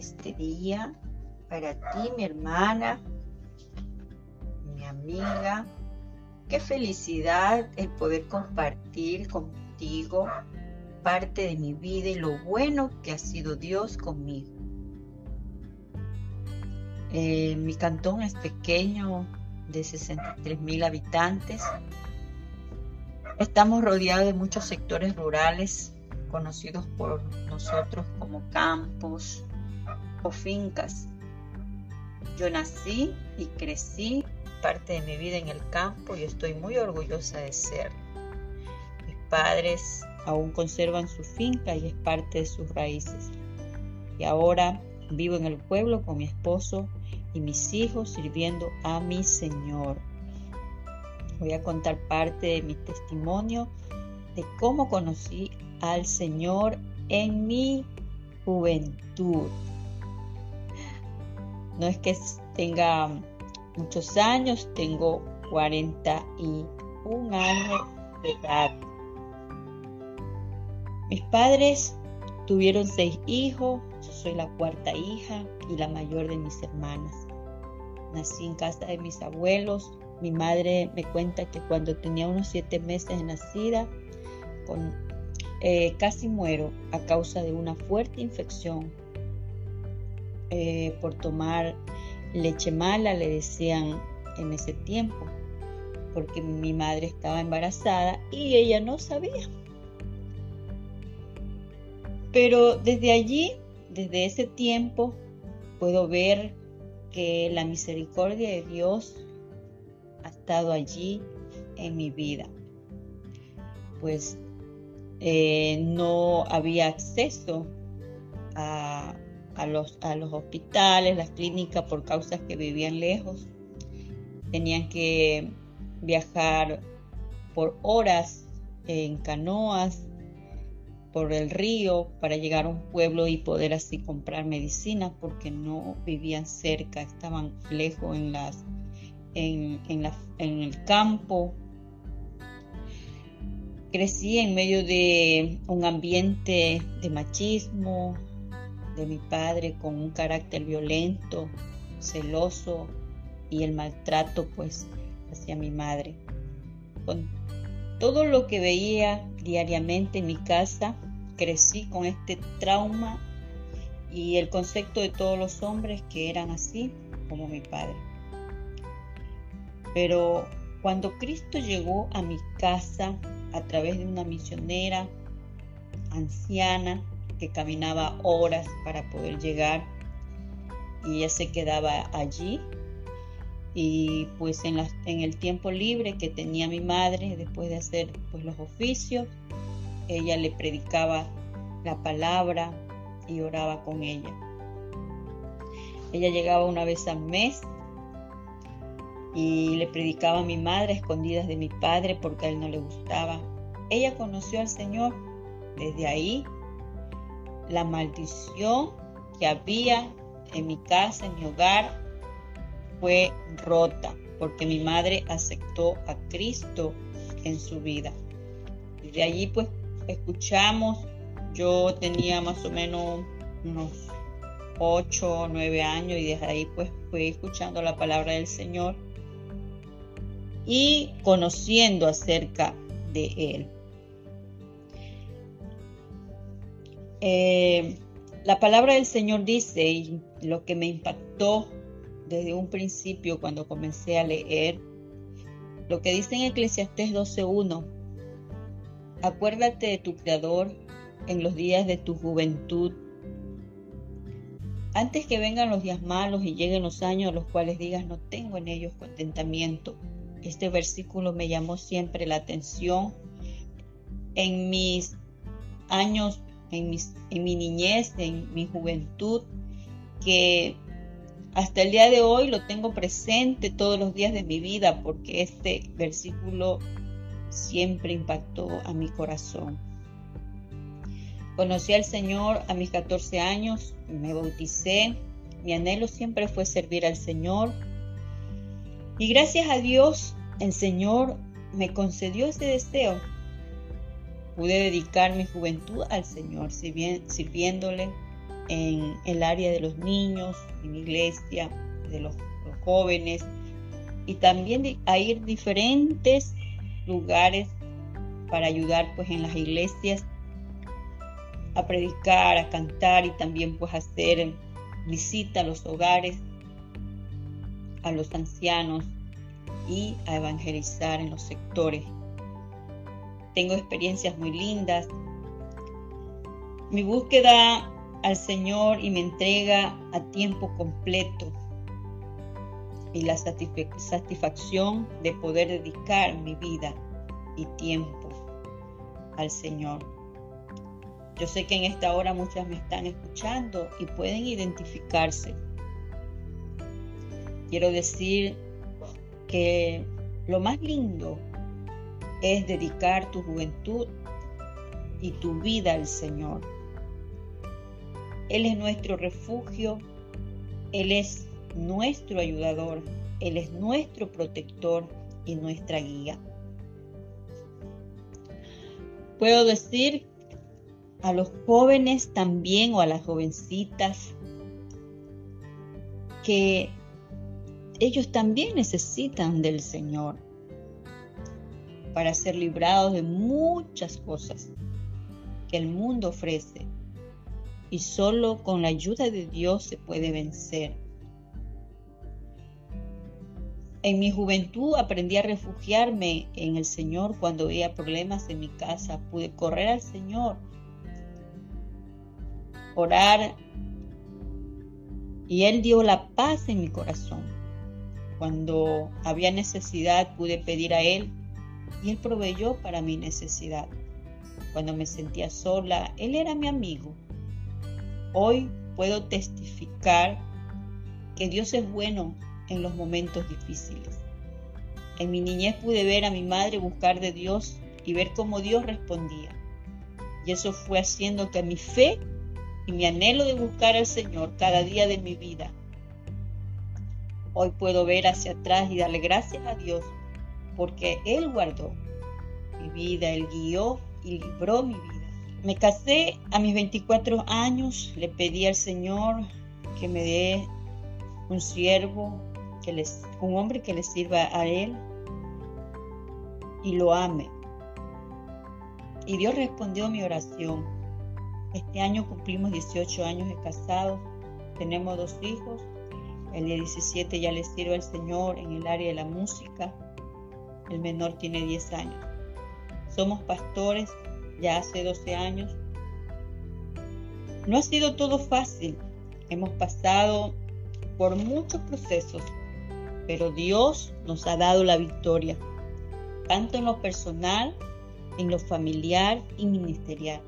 este día para ti, mi hermana, mi amiga. Qué felicidad el poder compartir contigo parte de mi vida y lo bueno que ha sido Dios conmigo. Eh, mi cantón es pequeño, de 63 mil habitantes. Estamos rodeados de muchos sectores rurales conocidos por nosotros como campos o fincas. Yo nací y crecí parte de mi vida en el campo y estoy muy orgullosa de ser. Mis padres aún conservan su finca y es parte de sus raíces. Y ahora vivo en el pueblo con mi esposo y mis hijos sirviendo a mi Señor. Voy a contar parte de mi testimonio de cómo conocí al Señor en mi juventud. No es que tenga muchos años, tengo 41 años de edad. Mis padres tuvieron seis hijos, yo soy la cuarta hija y la mayor de mis hermanas. Nací en casa de mis abuelos. Mi madre me cuenta que cuando tenía unos siete meses de nacida, eh, casi muero a causa de una fuerte infección eh, por tomar leche mala, le decían en ese tiempo, porque mi madre estaba embarazada y ella no sabía. Pero desde allí, desde ese tiempo, puedo ver que la misericordia de Dios ha estado allí en mi vida. Pues eh, no había acceso a, los, a los hospitales, las clínicas por causas que vivían lejos. Tenían que viajar por horas en canoas por el río para llegar a un pueblo y poder así comprar medicina porque no vivían cerca, estaban lejos en, las, en, en el campo. Crecí en medio de un ambiente de machismo, de mi padre con un carácter violento, celoso y el maltrato pues hacia mi madre. Con todo lo que veía diariamente en mi casa, crecí con este trauma y el concepto de todos los hombres que eran así como mi padre. Pero cuando Cristo llegó a mi casa a través de una misionera anciana que caminaba horas para poder llegar y ella se quedaba allí. Y pues en, el tiempo libre que tenía mi madre después de hacer pues los oficios ella le predicaba la palabra y oraba con ella. Ella llegaba una vez al mes y le predicaba a mi madre escondidas de mi padre porque a él no le gustaba. Ella conoció al Señor desde ahí la maldición que había en mi casa en mi hogar fue rota porque mi madre aceptó a Cristo en su vida. Y de allí pues escuchamos, yo tenía más o menos unos 8 o 9 años y desde ahí pues fui escuchando la palabra del Señor y conociendo acerca de Él. Eh, la palabra del Señor dice, y lo que me impactó desde un principio cuando comencé a leer lo que dice en Eclesiastés 12.1. Acuérdate de tu Creador en los días de tu juventud, antes que vengan los días malos y lleguen los años a los cuales digas no tengo en ellos contentamiento. Este versículo me llamó siempre la atención en mis años, en, mis, mi niñez, en mi juventud, que hasta el día de hoy lo tengo presente todos los días de mi vida porque este versículo siempre impactó a mi corazón. Conocí al Señor a mis 14 años, me bauticé, mi anhelo siempre fue servir al Señor y gracias a Dios el Señor me concedió ese deseo. Pude dedicar mi juventud al Señor sirviéndole en el área de los niños, en iglesia, de los, jóvenes, y también a ir diferentes lugares para ayudar pues en las iglesias a predicar, a cantar y también pues hacer visita a los hogares, a los ancianos y a evangelizar en los sectores. Tengo experiencias muy lindas. Mi búsqueda al Señor y me entrega a tiempo completo y la satisfacción de poder dedicar mi vida y tiempo al Señor. Yo sé que en esta hora muchas me están escuchando y pueden identificarse. Quiero decir que lo más lindo es dedicar tu juventud y tu vida al Señor. Él es nuestro refugio, Él es nuestro ayudador, Él es nuestro protector y nuestra guía. Puedo decir a los jóvenes también o a las jovencitas que ellos también necesitan del Señor para ser librados de muchas cosas que el mundo ofrece y solo con la ayuda de Dios se puede vencer. En mi juventud aprendí a refugiarme en el Señor cuando había problemas en mi casa. Pude correr al Señor, orar y Él dio la paz en mi corazón. Cuando había necesidad pude pedir a Él y Él proveyó para mi necesidad. Cuando me sentía sola, Él era mi amigo. Hoy puedo testificar que Dios es bueno en los momentos difíciles. En mi niñez pude ver a mi madre buscar de Dios y ver cómo Dios respondía. Y eso fue haciendo que mi fe y mi anhelo de buscar al Señor cada día de mi vida Hoy puedo ver hacia atrás y darle gracias a Dios porque Él guardó mi vida, Él guió y libró mi vida. Me casé a mis 24 años, le pedí al Señor que me dé un siervo, que les, un hombre que le sirva a Él y lo ame. Y Dios respondió mi oración. Este año cumplimos 18 años de casados, tenemos dos hijos el día 17 ya le sirve al Señor en el área de la música. El menor tiene 10 años. Somos pastores ya hace 12 años. No ha sido todo fácil. Hemos pasado por muchos procesos, pero Dios nos ha dado la victoria, tanto en lo personal, en lo familiar y ministerial.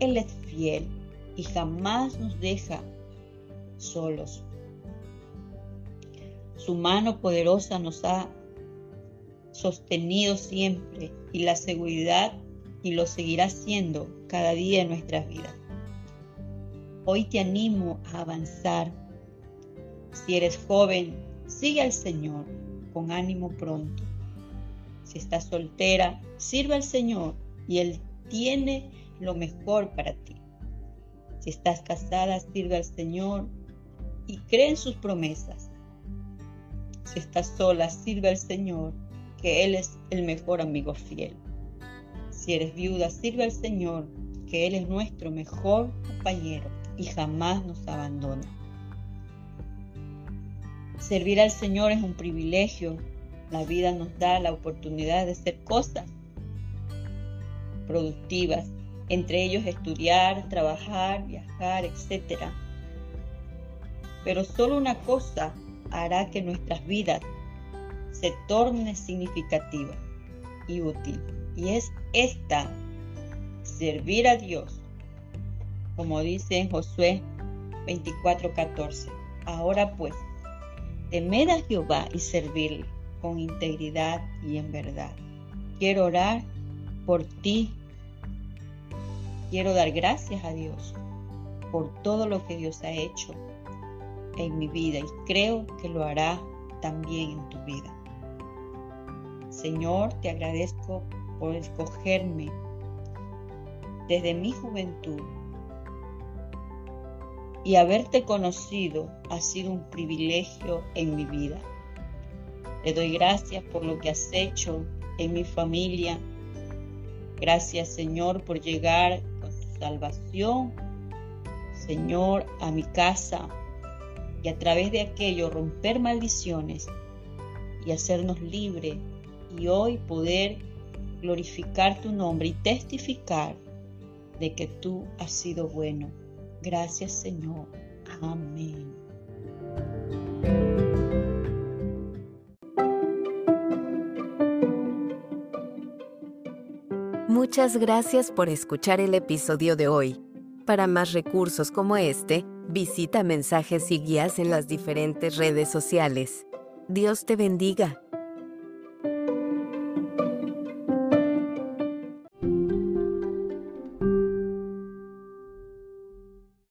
Él es fiel y jamás nos deja solos. Su mano poderosa nos ha sostenido siempre y la seguridad y lo seguirá haciendo cada día en nuestras vidas. Hoy te animo a avanzar. Si eres joven, sigue al Señor con ánimo pronto. Si estás soltera, sirve al Señor y Él tiene lo mejor para ti. Si estás casada, sirve al Señor y cree en sus promesas. Si estás sola, sirve al Señor, que Él es el mejor amigo fiel. Si eres viuda, sirve al Señor, que Él es nuestro mejor compañero y jamás nos abandona. Servir al Señor es un privilegio. La vida nos da la oportunidad de hacer cosas productivas, entre ellos estudiar, trabajar, viajar, etc. Pero solo una cosa hará que nuestras vidas se tornen significativas y útil. Y es esta, servir a Dios, como dice en Josué 24:14. Ahora pues, temed a Jehová y servirle con integridad y en verdad. Quiero orar por ti. Quiero dar gracias a Dios por todo lo que Dios ha hecho en mi vida y creo que lo hará también en tu vida. Señor, te agradezco por escogerme desde mi juventud y haberte conocido ha sido un privilegio en mi vida. Te doy gracias por lo que has hecho en mi familia. Gracias Señor por llegar con tu salvación, Señor, a mi casa y a través de aquello romper maldiciones y hacernos libres y hoy poder glorificar tu nombre y testificar de que tú has sido bueno. Gracias Señor. Amén. Muchas gracias por escuchar el episodio de hoy. Para más recursos como este, visita mensajes y guías en las diferentes redes sociales. Dios te bendiga.